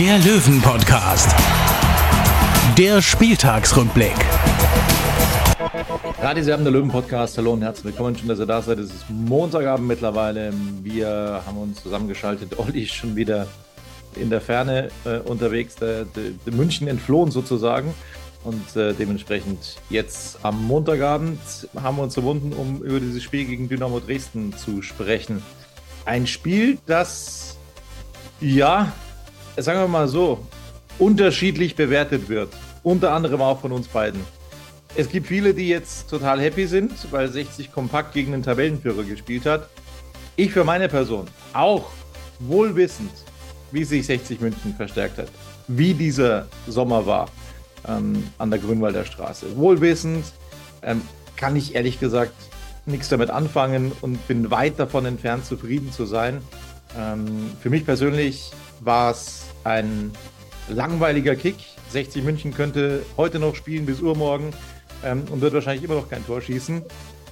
der Löwen-Podcast. Der Spieltagsrückblick. Radio haben der Löwen-Podcast. Hallo und herzlich willkommen. Schön, dass ihr da seid. Es ist Montagabend mittlerweile. Wir haben uns zusammengeschaltet. Olli ist schon wieder in der Ferne äh, unterwegs, der, der, der München entflohen sozusagen. Und äh, dementsprechend jetzt am Montagabend haben wir uns verbunden, um über dieses Spiel gegen Dynamo Dresden zu sprechen. Ein Spiel, das, ja, sagen wir mal so, unterschiedlich bewertet wird. Unter anderem auch von uns beiden. Es gibt viele, die jetzt total happy sind, weil 60 kompakt gegen den Tabellenführer gespielt hat. Ich für meine Person auch wohlwissend, wie sich 60 München verstärkt hat, wie dieser Sommer war ähm, an der Grünwalder Straße. Wohlwissend ähm, kann ich ehrlich gesagt nichts damit anfangen und bin weit davon entfernt, zufrieden zu sein. Ähm, für mich persönlich war es ein langweiliger Kick. 60 München könnte heute noch spielen bis Uhrmorgen ähm, und wird wahrscheinlich immer noch kein Tor schießen.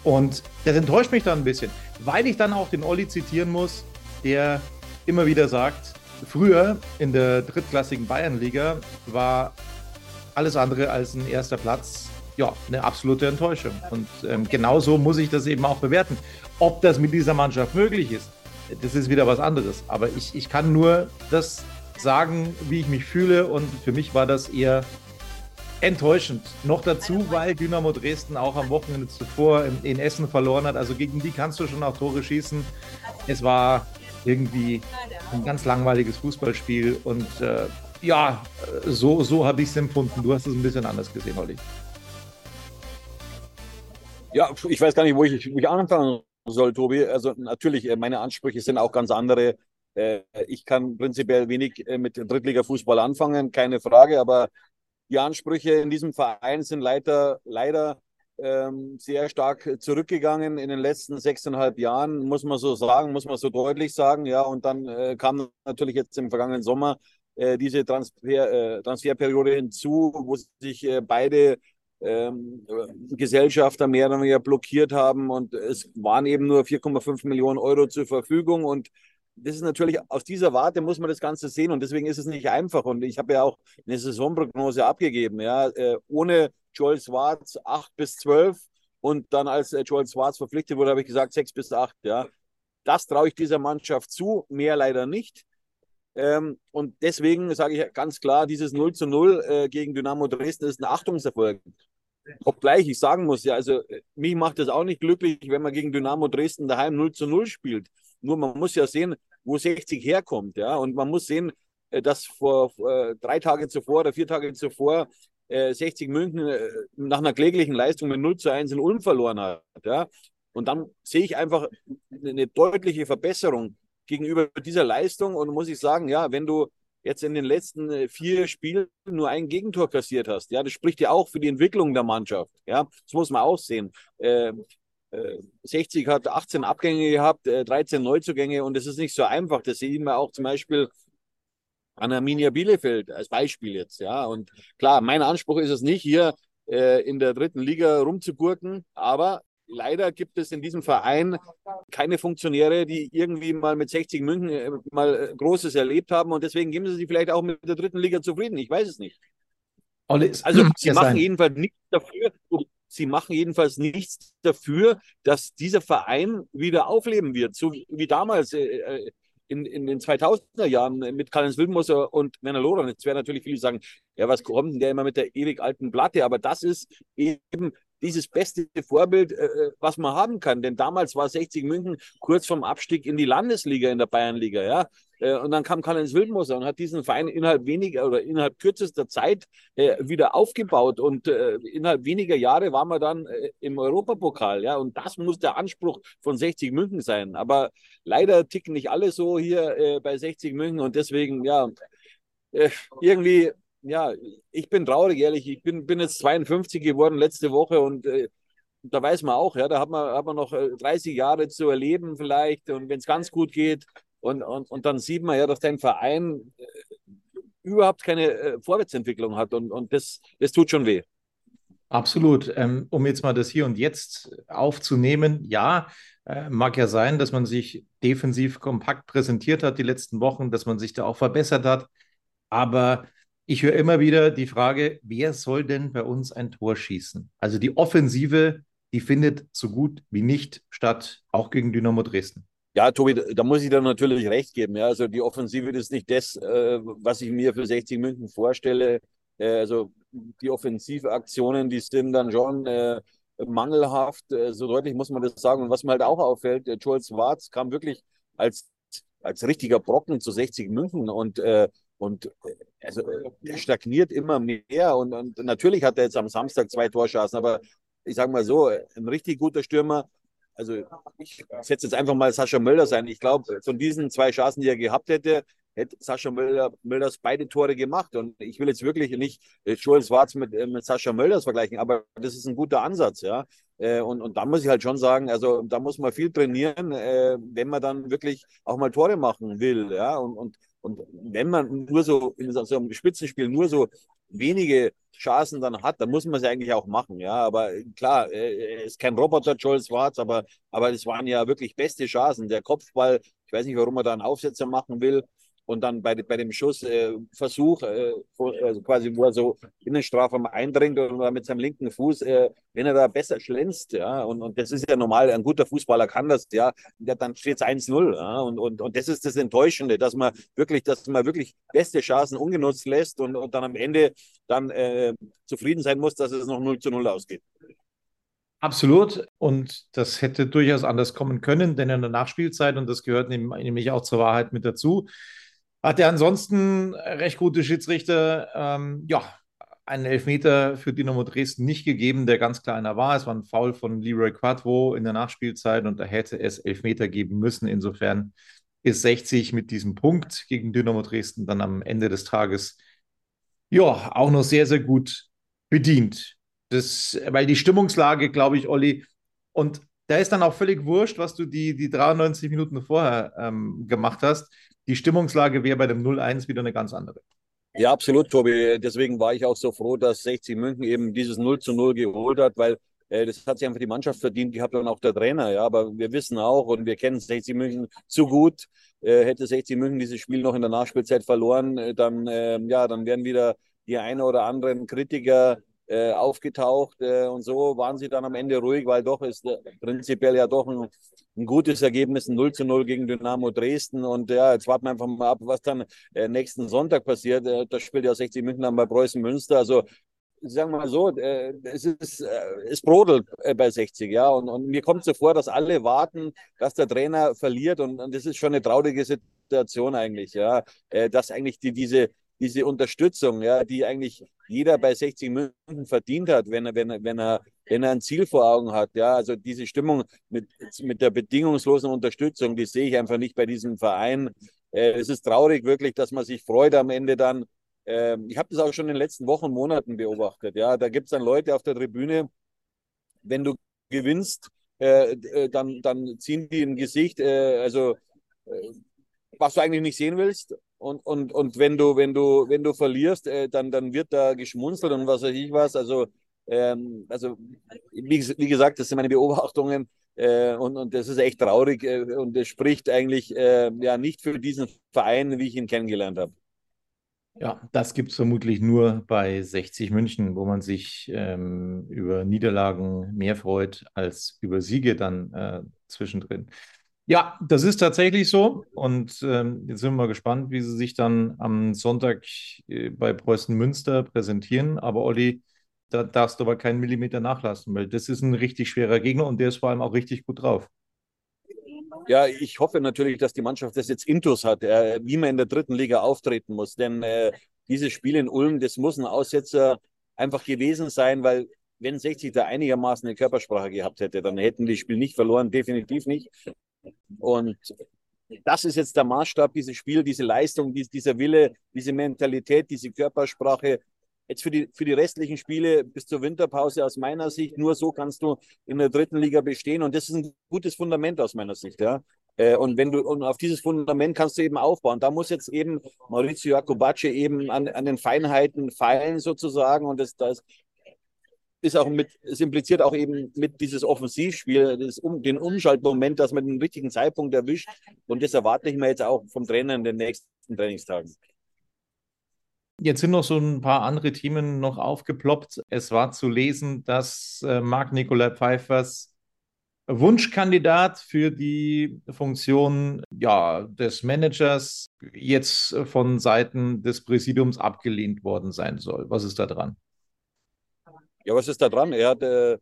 Und das enttäuscht mich dann ein bisschen, weil ich dann auch den Olli zitieren muss, der immer wieder sagt, früher in der drittklassigen Bayernliga war alles andere als ein erster Platz ja, eine absolute Enttäuschung. Und ähm, genauso muss ich das eben auch bewerten. Ob das mit dieser Mannschaft möglich ist, das ist wieder was anderes. Aber ich, ich kann nur das sagen, wie ich mich fühle. Und für mich war das eher enttäuschend. Noch dazu, weil Dynamo Dresden auch am Wochenende zuvor in, in Essen verloren hat. Also gegen die kannst du schon auch Tore schießen. Es war irgendwie ein ganz langweiliges Fußballspiel. Und äh, ja, so, so habe ich es empfunden. Du hast es ein bisschen anders gesehen, Olli. Ja, ich weiß gar nicht, wo ich, wo ich anfangen soll, Tobi. Also natürlich, äh, meine Ansprüche sind auch ganz andere. Äh, ich kann prinzipiell wenig äh, mit Drittliga-Fußball anfangen, keine Frage, aber die Ansprüche in diesem Verein sind leider, leider ähm, sehr stark zurückgegangen in den letzten sechseinhalb Jahren, muss man so sagen, muss man so deutlich sagen. Ja, und dann äh, kam natürlich jetzt im vergangenen Sommer äh, diese Transfer, äh, Transferperiode hinzu, wo sich beide ähm, Gesellschafter mehr oder weniger blockiert haben und es waren eben nur 4,5 Millionen Euro zur Verfügung und das ist natürlich aus dieser Warte muss man das Ganze sehen und deswegen ist es nicht einfach und ich habe ja auch eine Saisonprognose abgegeben, ja, äh, ohne Joel Schwarz 8 bis 12 und dann als äh, Joel Schwarz verpflichtet wurde, habe ich gesagt 6 bis 8, ja. Das traue ich dieser Mannschaft zu, mehr leider nicht. Ähm, und deswegen sage ich ganz klar, dieses 0 zu 0 äh, gegen Dynamo Dresden ist ein Achtungserfolg. Obgleich ich sagen muss, ja, also mich macht das auch nicht glücklich, wenn man gegen Dynamo Dresden daheim 0 zu 0 spielt. Nur man muss ja sehen, wo 60 herkommt, ja. Und man muss sehen, äh, dass vor äh, drei Tage zuvor oder vier Tage zuvor äh, 60 München äh, nach einer kläglichen Leistung mit 0 zu 1 in Ulm verloren hat. Ja. Und dann sehe ich einfach eine deutliche Verbesserung gegenüber dieser Leistung. Und muss ich sagen, ja, wenn du jetzt in den letzten äh, vier Spielen nur ein Gegentor kassiert hast, ja, das spricht ja auch für die Entwicklung der Mannschaft. Ja, das muss man auch sehen. Äh, äh, 60 hat 18 Abgänge gehabt, äh, 13 Neuzugänge und das ist nicht so einfach. Das sehen wir auch zum Beispiel an Arminia Bielefeld als Beispiel jetzt. Ja, und klar, mein Anspruch ist es nicht, hier äh, in der dritten Liga rumzugurken, aber leider gibt es in diesem Verein keine Funktionäre, die irgendwie mal mit 60 München äh, mal äh, Großes erlebt haben und deswegen geben sie sich vielleicht auch mit der dritten Liga zufrieden. Ich weiß es nicht. Also sie machen jedenfalls nichts dafür. Sie machen jedenfalls nichts dafür, dass dieser Verein wieder aufleben wird, so wie damals äh, in, in den 2000er Jahren mit Karl-Heinz Wilmoser und Werner Loran. Jetzt werden natürlich viele sagen, ja, was kommt denn der immer mit der ewig alten Platte? Aber das ist eben dieses beste Vorbild, äh, äh, was man haben kann. Denn damals war 60 München kurz vorm Abstieg in die Landesliga, in der Bayernliga, ja. Äh, und dann kam Karl-Heinz Wildmoser und hat diesen Verein innerhalb weniger oder innerhalb kürzester Zeit äh, wieder aufgebaut. Und äh, innerhalb weniger Jahre waren wir dann äh, im Europapokal, ja. Und das muss der Anspruch von 60 München sein. Aber leider ticken nicht alle so hier bei 60 München und deswegen, ja, irgendwie, ja, ich bin traurig, ehrlich. Ich bin, bin jetzt 52 geworden letzte Woche und äh, da weiß man auch, ja, da hat man, hat man noch 30 äh, Jahre zu erleben vielleicht und wenn es ganz gut geht und, und, und dann sieht man ja, dass dein Verein äh, überhaupt keine äh, Vorwärtsentwicklung hat und, und das, das tut schon weh. Absolut. Ähm, um jetzt mal das Hier und Jetzt aufzunehmen, ja, äh, mag ja sein, dass man sich defensiv kompakt präsentiert hat die letzten Wochen, dass man sich da auch verbessert hat. Aber ich höre immer wieder die Frage, wer soll denn bei uns ein Tor schießen? Also die Offensive, die findet so gut wie nicht statt, auch gegen Dynamo Dresden. Ja, Tobi, da muss ich dir natürlich recht geben. Ja, also die Offensive ist nicht das, äh, was ich mir für 60 München vorstelle. Äh, also die Offensivaktionen, die sind dann schon äh, mangelhaft. Äh, so deutlich muss man das sagen. Und was mir halt auch auffällt, äh, Joel Schwarz kam wirklich als, als richtiger Brocken zu 60 München und äh, und äh, also, er stagniert immer mehr. Und, und natürlich hat er jetzt am Samstag zwei Torschancen, aber ich sage mal so, ein richtig guter Stürmer also ich setze jetzt einfach mal Sascha Mölder sein. Ich glaube, von diesen zwei Chancen, die er gehabt hätte, hätte Sascha Mölder, Mölders beide Tore gemacht. Und ich will jetzt wirklich nicht äh, Joel Schwarz mit, äh, mit Sascha Mölders vergleichen, aber das ist ein guter Ansatz, ja. Äh, und, und da muss ich halt schon sagen, also da muss man viel trainieren, wenn man dann wirklich auch mal Tore machen will, ja. Und, und, und wenn man nur so in so einem Spitzenspiel nur so wenige Chancen dann hat, dann muss man es eigentlich auch machen. Ja, aber klar, er ist kein Roboter, Joel Schwarz, aber, aber es waren ja wirklich beste Chancen. Der Kopfball, ich weiß nicht, warum er da einen Aufsetzer machen will und dann bei, bei dem Schussversuch, äh, äh, also quasi, wo er so in den Strafraum eindringt oder mit seinem linken Fuß, äh, wenn er da besser schlänzt, ja, und, und das ist ja normal, ein guter Fußballer kann das, ja dann steht es 1-0, ja, und, und, und das ist das Enttäuschende, dass man wirklich, dass man wirklich beste Chancen ungenutzt lässt und, und dann am Ende dann äh, zufrieden sein muss, dass es noch 0 zu 0 ausgeht. Absolut. Und das hätte durchaus anders kommen können, denn in der Nachspielzeit, und das gehört nämlich auch zur Wahrheit mit dazu, hat er ansonsten recht gute Schiedsrichter. Ähm, ja, einen Elfmeter für Dynamo Dresden nicht gegeben, der ganz kleiner war. Es war ein Foul von Leroy Quadro in der Nachspielzeit und da hätte es Elfmeter geben müssen. Insofern ist 60 mit diesem Punkt gegen Dynamo Dresden dann am Ende des Tages ja auch noch sehr, sehr gut bedient. Das, weil die Stimmungslage, glaube ich, Olli, und da ist dann auch völlig wurscht, was du die, die 93 Minuten vorher ähm, gemacht hast die Stimmungslage wäre bei dem 0-1 wieder eine ganz andere. Ja, absolut, Tobi. Deswegen war ich auch so froh, dass 60 München eben dieses 0 zu 0 geholt hat, weil äh, das hat sich einfach die Mannschaft verdient gehabt und auch der Trainer. Ja, aber wir wissen auch und wir kennen 60 München zu gut. Äh, hätte 60 München dieses Spiel noch in der Nachspielzeit verloren, äh, dann, äh, ja, dann wären wieder die eine oder anderen Kritiker äh, aufgetaucht äh, und so waren sie dann am Ende ruhig, weil doch ist äh, prinzipiell ja doch ein, ein, gutes Ergebnis, ein 0 zu 0 gegen Dynamo Dresden. Und ja, jetzt warten wir einfach mal ab, was dann äh, nächsten Sonntag passiert. Äh, das spielt ja 60 München dann bei Preußen Münster, also sagen wir mal so, äh, es ist, es brodelt bei 60, ja, und, und mir kommt so vor, dass alle warten, dass der Trainer verliert. Und, und das ist schon eine traurige Situation eigentlich, ja, dass eigentlich die, diese, diese Unterstützung, ja, die eigentlich jeder bei 60 München verdient hat, wenn er, wenn er, wenn er, wenn er ein Ziel vor Augen hat. Ja, also diese Stimmung mit, mit der bedingungslosen Unterstützung, die sehe ich einfach nicht bei diesem Verein. Äh, es ist traurig wirklich, dass man sich freut am Ende dann. Äh, ich habe das auch schon in den letzten Wochen, Monaten beobachtet. Ja, da gibt es dann Leute auf der Tribüne, wenn du gewinnst, äh, äh dann, dann ziehen die ein Gesicht, äh, also äh, was du eigentlich nicht sehen willst. Und, und, und wenn du, wenn du, wenn du verlierst, äh, dann, dann wird da geschmunzelt und was weiß ich was. Also, ähm, also wie, wie, gesagt, das sind meine Beobachtungen äh, und, und das ist echt traurig äh, und es spricht eigentlich äh, ja nicht für diesen Verein, wie ich ihn kennengelernt habe. Ja, das gibt es vermutlich nur bei 60 München, wo man sich ähm, über Niederlagen mehr freut als über Siege dann äh, zwischendrin. Ja, das ist tatsächlich so. Und ähm, jetzt sind wir mal gespannt, wie sie sich dann am Sonntag äh, bei Preußen Münster präsentieren. Aber Olli, da darfst du aber keinen Millimeter nachlassen, weil das ist ein richtig schwerer Gegner und der ist vor allem auch richtig gut drauf. Ja, ich hoffe natürlich, dass die Mannschaft das jetzt intus hat, äh, wie man in der dritten Liga auftreten muss. Denn äh, dieses Spiel in Ulm, das muss ein Aussetzer einfach gewesen sein, weil wenn 60 da einigermaßen eine Körpersprache gehabt hätte, dann hätten die Spiel nicht verloren, definitiv nicht. Und das ist jetzt der Maßstab, dieses Spiel, diese Leistung, dies, dieser Wille, diese Mentalität, diese Körpersprache. Jetzt für die, für die restlichen Spiele bis zur Winterpause aus meiner Sicht, nur so kannst du in der dritten Liga bestehen. Und das ist ein gutes Fundament aus meiner Sicht. Ja. Äh, und wenn du und auf dieses Fundament kannst du eben aufbauen. Da muss jetzt eben Maurizio Jacobace eben an, an den Feinheiten feilen sozusagen. Und das, das ist auch mit, es impliziert auch eben mit dieses Offensivspiel, das um, den Umschaltmoment, dass man den richtigen Zeitpunkt erwischt. Und das erwarte ich mir jetzt auch vom Trainer in den nächsten Trainingstagen. Jetzt sind noch so ein paar andere Themen noch aufgeploppt. Es war zu lesen, dass äh, Marc Nikolai Pfeiffers Wunschkandidat für die Funktion ja, des Managers jetzt von Seiten des Präsidiums abgelehnt worden sein soll. Was ist da dran? Ja, was ist da dran? Er hat äh,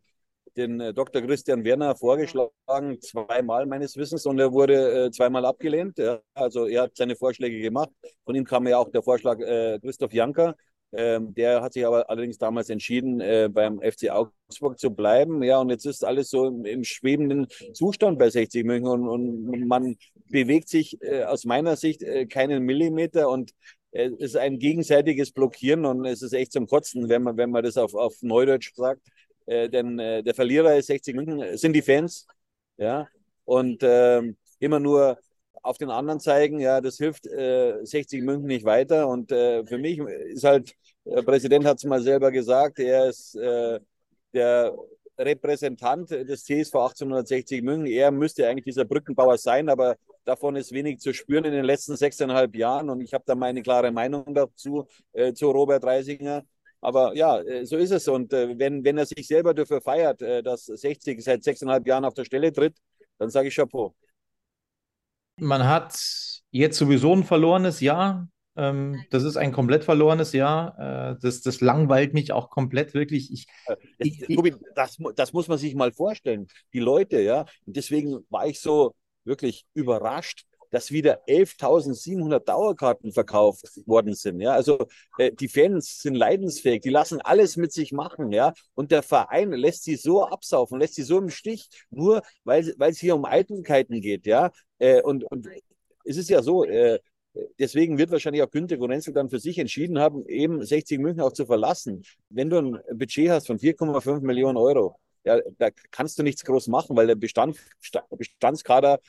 den äh, Dr. Christian Werner vorgeschlagen, zweimal meines Wissens, und er wurde äh, zweimal abgelehnt. Ja. Also er hat seine Vorschläge gemacht. Von ihm kam ja auch der Vorschlag äh, Christoph Janker. Ähm, der hat sich aber allerdings damals entschieden, äh, beim FC Augsburg zu bleiben. Ja, und jetzt ist alles so im, im schwebenden Zustand bei 60 München und, und man bewegt sich aus meiner Sicht keinen Millimeter und es ist ein gegenseitiges Blockieren und es ist echt zum Kotzen, wenn man, wenn man das auf, auf Neudeutsch sagt. Äh, denn äh, der Verlierer ist 60 München, sind die Fans. Ja, und äh, immer nur auf den anderen zeigen, ja, das hilft äh, 60 München nicht weiter. Und äh, für mich ist halt, der Präsident hat es mal selber gesagt, er ist äh, der Repräsentant des TSV 1860 München. Er müsste eigentlich dieser Brückenbauer sein, aber davon ist wenig zu spüren in den letzten sechseinhalb Jahren. Und ich habe da meine klare Meinung dazu, äh, zu Robert Reisinger. Aber ja, äh, so ist es. Und äh, wenn, wenn er sich selber dafür feiert, äh, dass 60 seit sechseinhalb Jahren auf der Stelle tritt, dann sage ich Chapeau. Man hat jetzt sowieso ein verlorenes Jahr. Ähm, das ist ein komplett verlorenes Jahr. Äh, das, das langweilt mich auch komplett wirklich. Ich, äh, ich, ich, das, das muss man sich mal vorstellen. Die Leute, ja. Und deswegen war ich so wirklich überrascht, dass wieder 11.700 Dauerkarten verkauft worden sind. Ja, also äh, die Fans sind leidensfähig, die lassen alles mit sich machen. Ja, und der Verein lässt sie so absaufen, lässt sie so im Stich, nur weil, weil es hier um Eitelkeiten geht. Ja, äh, und, und es ist ja so, äh, deswegen wird wahrscheinlich auch Günter Gorenzel dann für sich entschieden haben, eben 60 München auch zu verlassen. Wenn du ein Budget hast von 4,5 Millionen Euro, ja, da kannst du nichts groß machen, weil der Bestand, Bestandskader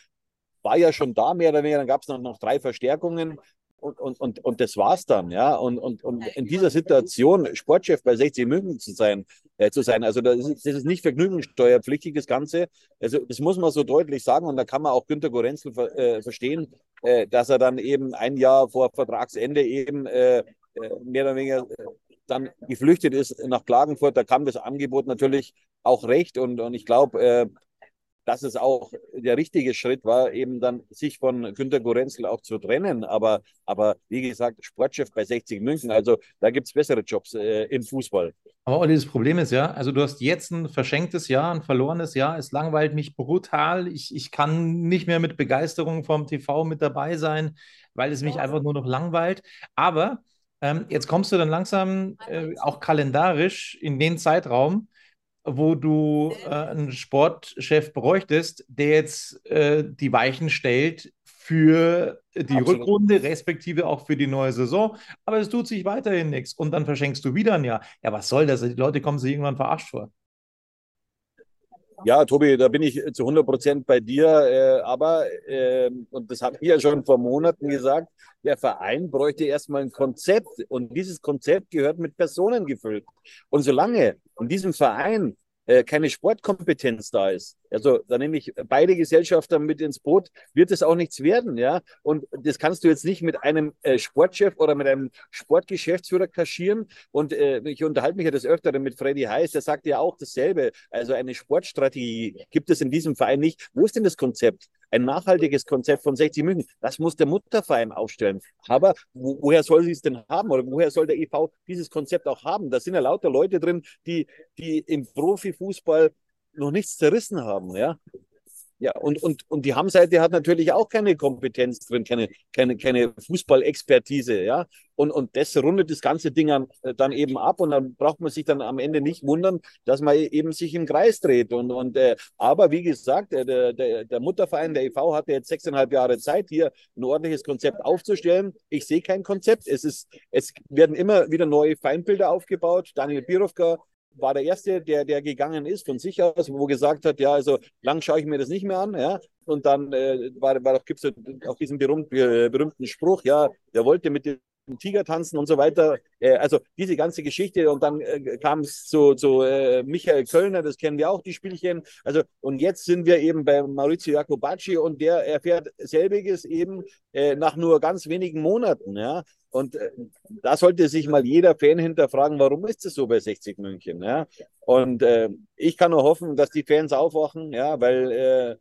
war ja schon da, mehr oder weniger. Dann gab es noch, noch drei Verstärkungen und, und, und, und das war's dann, ja. Und, und, und in dieser Situation Sportchef bei 60 München zu sein, äh, zu sein, also das ist, das ist nicht vergnügungssteuerpflichtig, das Ganze. Also das muss man so deutlich sagen und da kann man auch Günter Gorenzel äh, verstehen, äh, dass er dann eben ein Jahr vor Vertragsende eben äh, äh, mehr oder weniger äh, dann geflüchtet ist nach Klagenfurt. Da kam das Angebot natürlich auch recht und, und ich glaube, dass es auch der richtige Schritt war, eben dann sich von Günter Gorenzel auch zu trennen. Aber, aber wie gesagt, Sportchef bei 60 München, also da gibt es bessere Jobs äh, im Fußball. Aber Olli, das Problem ist ja, also du hast jetzt ein verschenktes Jahr, ein verlorenes Jahr. Es langweilt mich brutal. Ich, ich kann nicht mehr mit Begeisterung vom TV mit dabei sein, weil es mich einfach nur noch langweilt. Aber ähm, jetzt kommst du dann langsam äh, auch kalendarisch in den Zeitraum, wo du äh, einen Sportchef bräuchtest, der jetzt äh, die Weichen stellt für die Absolut. Rückrunde, respektive auch für die neue Saison. Aber es tut sich weiterhin nichts. Und dann verschenkst du wieder ein Jahr. Ja, was soll das? Die Leute kommen sich irgendwann verarscht vor. Ja, Tobi, da bin ich zu 100 Prozent bei dir. Äh, aber, äh, und das habe ich ja schon vor Monaten gesagt, der Verein bräuchte erstmal ein Konzept. Und dieses Konzept gehört mit Personen gefüllt. Und solange in diesem Verein äh, keine Sportkompetenz da ist, also da nehme ich beide Gesellschafter mit ins Boot, wird es auch nichts werden, ja. Und das kannst du jetzt nicht mit einem äh, Sportchef oder mit einem Sportgeschäftsführer kaschieren. Und äh, ich unterhalte mich ja das Öfteren mit Freddy Heiß, der sagt ja auch dasselbe. Also eine Sportstrategie gibt es in diesem Verein nicht. Wo ist denn das Konzept? Ein nachhaltiges Konzept von 60 München. Das muss der Mutterverein aufstellen. Aber wo, woher soll sie es denn haben? Oder woher soll der EV dieses Konzept auch haben? Da sind ja lauter Leute drin, die, die im Profifußball noch nichts zerrissen haben. Ja? Ja, und, und, und die Hamm-Seite hat natürlich auch keine Kompetenz drin, keine, keine, keine Fußballexpertise, ja. Und, und das rundet das ganze Ding an, äh, dann eben ab und dann braucht man sich dann am Ende nicht wundern, dass man eben sich im Kreis dreht. Und, und äh, aber wie gesagt, äh, der, der, der Mutterverein, der EV, hatte jetzt sechseinhalb Jahre Zeit, hier ein ordentliches Konzept aufzustellen. Ich sehe kein Konzept. Es, ist, es werden immer wieder neue Feindbilder aufgebaut. Daniel Birovka war der Erste, der, der gegangen ist von sich aus, wo gesagt hat, ja, also lang schaue ich mir das nicht mehr an, ja. Und dann äh, war, war, gibt es auch diesen berühmt, äh, berühmten Spruch, ja, der wollte mit dem Tiger tanzen und so weiter. Äh, also diese ganze Geschichte und dann äh, kam es zu, zu äh, Michael Kölner, das kennen wir auch, die Spielchen. Also und jetzt sind wir eben bei Maurizio Jacobacci und der erfährt selbiges eben nach nur ganz wenigen Monaten. Ja? Und da sollte sich mal jeder Fan hinterfragen, warum ist es so bei 60 München? Ja? Und äh, ich kann nur hoffen, dass die Fans aufwachen, ja, weil äh,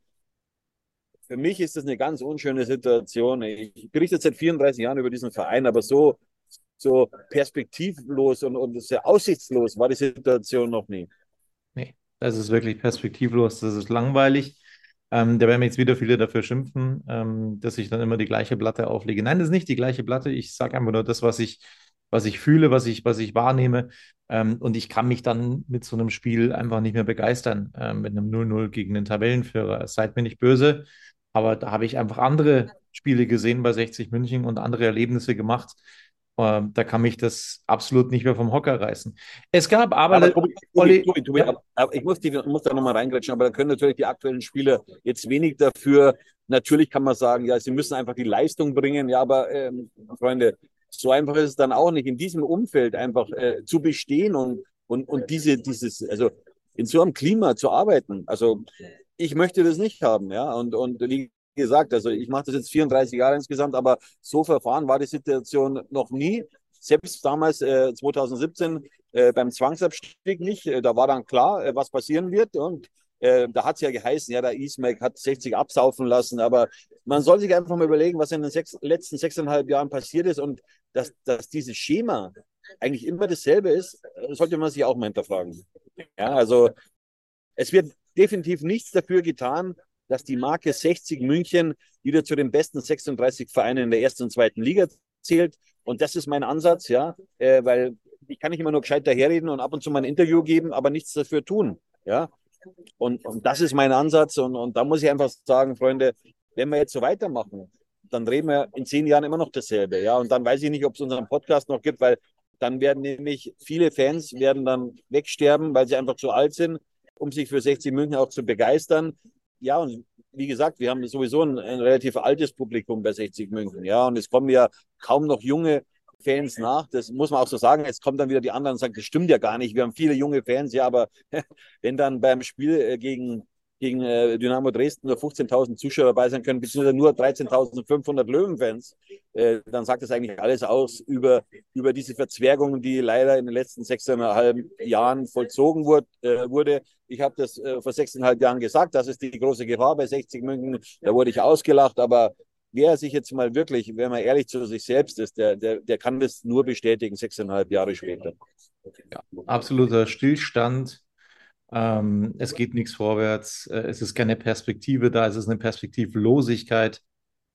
für mich ist das eine ganz unschöne Situation. Ich berichte seit 34 Jahren über diesen Verein, aber so, so perspektivlos und, und sehr aussichtslos war die Situation noch nie. Nee, das ist wirklich perspektivlos, das ist langweilig. Ähm, da werden jetzt wieder viele dafür schimpfen, ähm, dass ich dann immer die gleiche Platte auflege. Nein, das ist nicht die gleiche Platte. Ich sage einfach nur das, was ich, was ich fühle, was ich, was ich wahrnehme. Ähm, und ich kann mich dann mit so einem Spiel einfach nicht mehr begeistern, ähm, mit einem 0-0 gegen den Tabellenführer. Seid mir nicht böse, aber da habe ich einfach andere Spiele gesehen bei 60 München und andere Erlebnisse gemacht. Äh, da kann mich das absolut nicht mehr vom Hocker reißen. Es gab aber. aber Tobi, Tobi, Tobi, Tobi ja. aber ich muss, die, muss da nochmal reingrätschen, aber da können natürlich die aktuellen Spieler jetzt wenig dafür. Natürlich kann man sagen, ja, sie müssen einfach die Leistung bringen. Ja, aber ähm, Freunde, so einfach ist es dann auch nicht, in diesem Umfeld einfach äh, zu bestehen und, und, und diese, dieses, also in so einem Klima zu arbeiten. Also ich möchte das nicht haben, ja. Und, und wie gesagt, also ich mache das jetzt 34 Jahre insgesamt, aber so verfahren war die Situation noch nie. Selbst damals, äh, 2017, äh, beim Zwangsabstieg nicht. Äh, da war dann klar, äh, was passieren wird. Und äh, da hat es ja geheißen, ja, der E-Smack hat 60 absaufen lassen. Aber man soll sich einfach mal überlegen, was in den sechs, letzten sechseinhalb Jahren passiert ist und dass, dass dieses Schema eigentlich immer dasselbe ist, sollte man sich auch mal hinterfragen. Ja, also es wird definitiv nichts dafür getan, dass die Marke 60 München wieder zu den besten 36 Vereinen in der ersten und zweiten Liga zählt. Und das ist mein Ansatz, ja, äh, weil ich kann nicht immer nur gescheit daherreden und ab und zu mal ein Interview geben, aber nichts dafür tun, ja. Und, und das ist mein Ansatz. Und, und da muss ich einfach sagen, Freunde, wenn wir jetzt so weitermachen, dann reden wir in zehn Jahren immer noch dasselbe, ja. Und dann weiß ich nicht, ob es unseren Podcast noch gibt, weil dann werden nämlich viele Fans werden dann wegsterben, weil sie einfach zu alt sind um sich für 60 München auch zu begeistern. Ja, und wie gesagt, wir haben sowieso ein, ein relativ altes Publikum bei 60 München. Ja, und es kommen ja kaum noch junge Fans nach. Das muss man auch so sagen. Jetzt kommen dann wieder die anderen und sagen, das stimmt ja gar nicht. Wir haben viele junge Fans, ja, aber wenn dann beim Spiel äh, gegen gegen äh, Dynamo Dresden nur 15.000 Zuschauer dabei sein können, beziehungsweise nur 13.500 Löwenfans, äh, dann sagt das eigentlich alles aus über, über diese Verzwergung, die leider in den letzten sechseinhalb Jahren vollzogen wurde. Äh, wurde. Ich habe das äh, vor sechseinhalb Jahren gesagt, das ist die große Gefahr bei 60 München. Da wurde ich ausgelacht, aber wer sich jetzt mal wirklich, wenn man ehrlich zu sich selbst ist, der, der, der kann das nur bestätigen, sechseinhalb Jahre später. Ja, absoluter Stillstand ähm, es geht nichts vorwärts. Äh, es ist keine Perspektive da. Es ist eine Perspektivlosigkeit.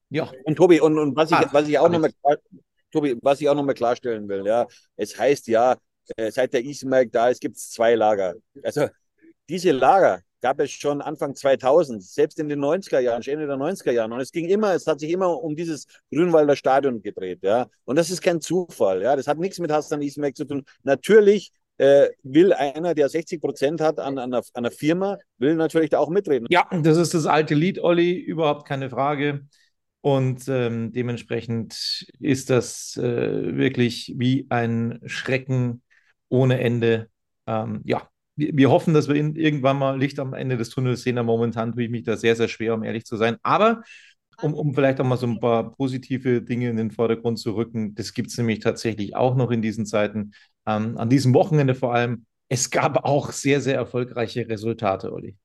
Ja. Und Tobi, und, und was, ich, ah, was ich auch nochmal Tobi, was ich auch noch mal klarstellen will, ja, es heißt ja, äh, seit der Ismail da ist, gibt es zwei Lager. Also diese Lager gab es schon Anfang 2000, selbst in den 90er Jahren, Ende der 90er Jahren. Und es ging immer, es hat sich immer um dieses Grünwalder Stadion gedreht, ja. Und das ist kein Zufall, ja. Das hat nichts mit Hassan Ismail zu tun. Natürlich äh, will einer, der 60 Prozent hat an, an, einer, an, einer, Firma, will natürlich da auch mitreden. Ja, das ist das alte Lied, Olli, überhaupt keine Frage. Und ähm, dementsprechend ist das äh, wirklich wie ein Schrecken ohne Ende. Ähm, ja, wir, wir, hoffen, dass wir in, irgendwann mal Licht am Ende des Tunnels sehen. Aber momentan tue ich mich da sehr, sehr schwer, um ehrlich zu sein. Aber um, um vielleicht auch mal so ein paar positive Dinge in den Vordergrund zu rücken. Das gibt es nämlich tatsächlich auch noch in diesen Zeiten, ähm, an diesem Wochenende vor allem. Es gab auch sehr, sehr erfolgreiche Resultate, Olli.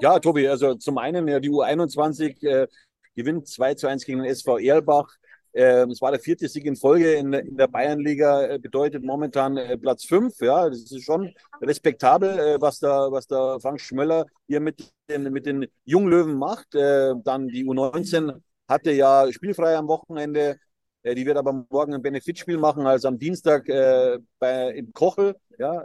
Ja, Tobi, also zum einen ja die U21 äh, gewinnt 2 zu 1 gegen den SV Erlbach. Ähm, es war der vierte Sieg in Folge in, in der Bayernliga, äh, bedeutet momentan äh, Platz fünf. Ja, das ist schon respektabel, äh, was da, was da Frank Schmöller hier mit den, mit den Junglöwen macht. Dann die U19 hatte ja spielfrei am Wochenende. Die wird aber morgen ein Benefitspiel machen, also am Dienstag äh, bei, im Kochel, ja,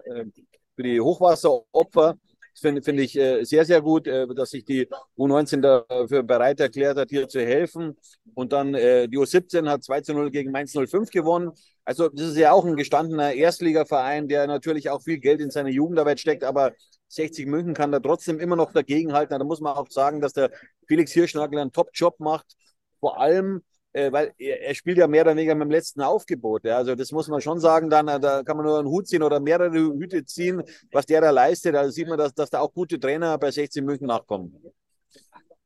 für die Hochwasseropfer. Finde find ich äh, sehr, sehr gut, äh, dass sich die U19 dafür bereit erklärt hat, hier zu helfen. Und dann äh, die U17 hat 2 zu 0 gegen Mainz 05 gewonnen. Also das ist ja auch ein gestandener Erstligaverein, der natürlich auch viel Geld in seine Jugendarbeit steckt, aber 60 München kann da trotzdem immer noch dagegenhalten. Da muss man auch sagen, dass der Felix Hirschnagel einen Top-Job macht. Vor allem äh, weil er, er, spielt ja mehr oder weniger mit dem letzten Aufgebot. Ja. Also das muss man schon sagen, dann, äh, da kann man nur einen Hut ziehen oder mehrere Hüte ziehen, was der da leistet. Da sieht man, dass, dass da auch gute Trainer bei 16 München nachkommen.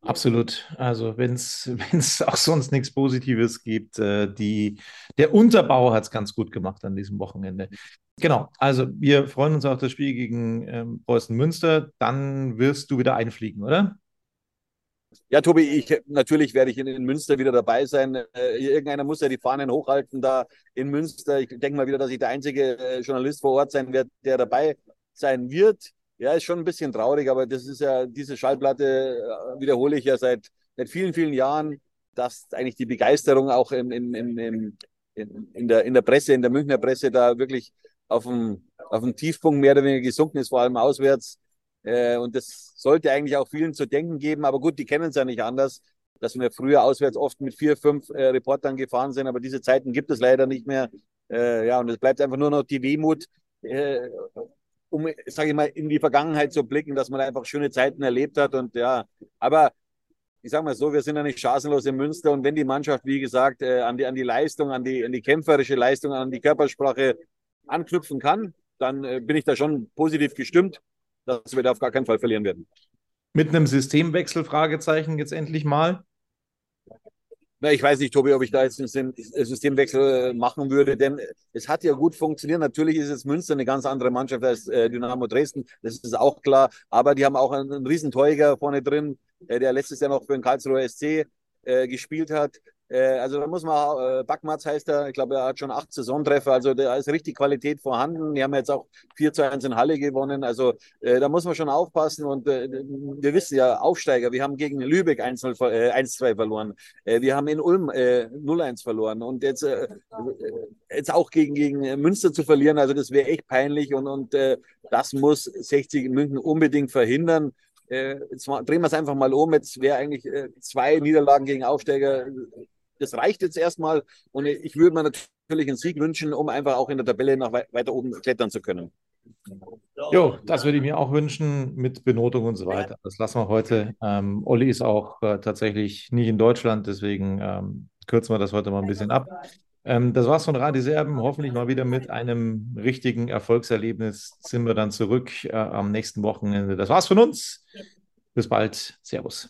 Absolut. Also wenn es auch sonst nichts Positives gibt, äh, die, der Unterbau hat es ganz gut gemacht an diesem Wochenende. Genau, also wir freuen uns auf das Spiel gegen ähm, Preußen Münster. Dann wirst du wieder einfliegen, oder? Ja, Tobi, ich, natürlich werde ich in, in Münster wieder dabei sein. Äh, irgendeiner muss ja die Fahnen hochhalten da in Münster. Ich denke mal wieder, dass ich der einzige äh, Journalist vor Ort sein werde, der dabei sein wird. Ja, ist schon ein bisschen traurig, aber das ist ja, diese Schallplatte äh, wiederhole ich ja seit, seit vielen, vielen Jahren, dass eigentlich die Begeisterung auch in, in, in, in, in, der, in der Presse, in der Münchner Presse da wirklich auf dem, auf dem Tiefpunkt mehr oder weniger gesunken ist, vor allem auswärts. Äh, und das sollte eigentlich auch vielen zu denken geben. Aber gut, die kennen es ja nicht anders, dass wir früher auswärts oft mit vier, fünf äh, Reportern gefahren sind. Aber diese Zeiten gibt es leider nicht mehr. Äh, ja, und es bleibt einfach nur noch die Wehmut, äh, um, sage ich mal, in die Vergangenheit zu blicken, dass man einfach schöne Zeiten erlebt hat. Und ja, aber ich sage mal so, wir sind ja nicht chancenlos in Münster. Und wenn die Mannschaft, wie gesagt, äh, an, die, an die Leistung, an die, an die kämpferische Leistung, an die Körpersprache anknüpfen kann, dann äh, bin ich da schon positiv gestimmt dass wir da auf gar keinen Fall verlieren werden. Mit einem Systemwechsel, Fragezeichen, jetzt endlich mal? Na, ich weiß nicht, Tobi, ob ich da jetzt einen Systemwechsel äh, machen würde, denn es hat ja gut funktioniert. Natürlich ist jetzt Münster eine ganz andere Mannschaft als äh, Dynamo Dresden, das ist auch klar. Aber die haben auch einen, riesen Teuger vorne drin, äh, der letztes Jahr noch für den Karlsruher SC gespielt hat. Äh, also da muss man, äh, Backmatz heißt er, ich glaube, er hat schon acht Saisontreffer, also da ist richtig Qualität vorhanden. Die haben jetzt auch 4 zu 1 in Halle gewonnen, also äh, da muss man schon aufpassen. Und äh, wir wissen ja, Aufsteiger, wir haben gegen Lübeck 1-2 äh, verloren, wir haben in Ulm äh, 0-1 verloren. Und jetzt, jetzt auch gegen, gegen Münster zu verlieren, also das wäre echt peinlich. Und, und das muss 60 in München unbedingt verhindern. Jetzt drehen wir es einfach mal um. Jetzt wäre eigentlich zwei Niederlagen gegen Aufsteiger das reicht jetzt erstmal. Und ich würde mir natürlich einen Sieg wünschen, um einfach auch in der Tabelle noch weiter oben klettern zu können. Jo, das würde ich mir auch wünschen mit Benotung und so weiter. Das lassen wir heute. Ähm, Olli ist auch äh, tatsächlich nicht in Deutschland, deswegen ähm, kürzen wir das heute mal ein bisschen ab. Ähm, das war's von Radio Serben. Hoffentlich mal wieder mit einem richtigen Erfolgserlebnis sind wir dann zurück äh, am nächsten Wochenende. Das war's von uns. Bis bald. Servus.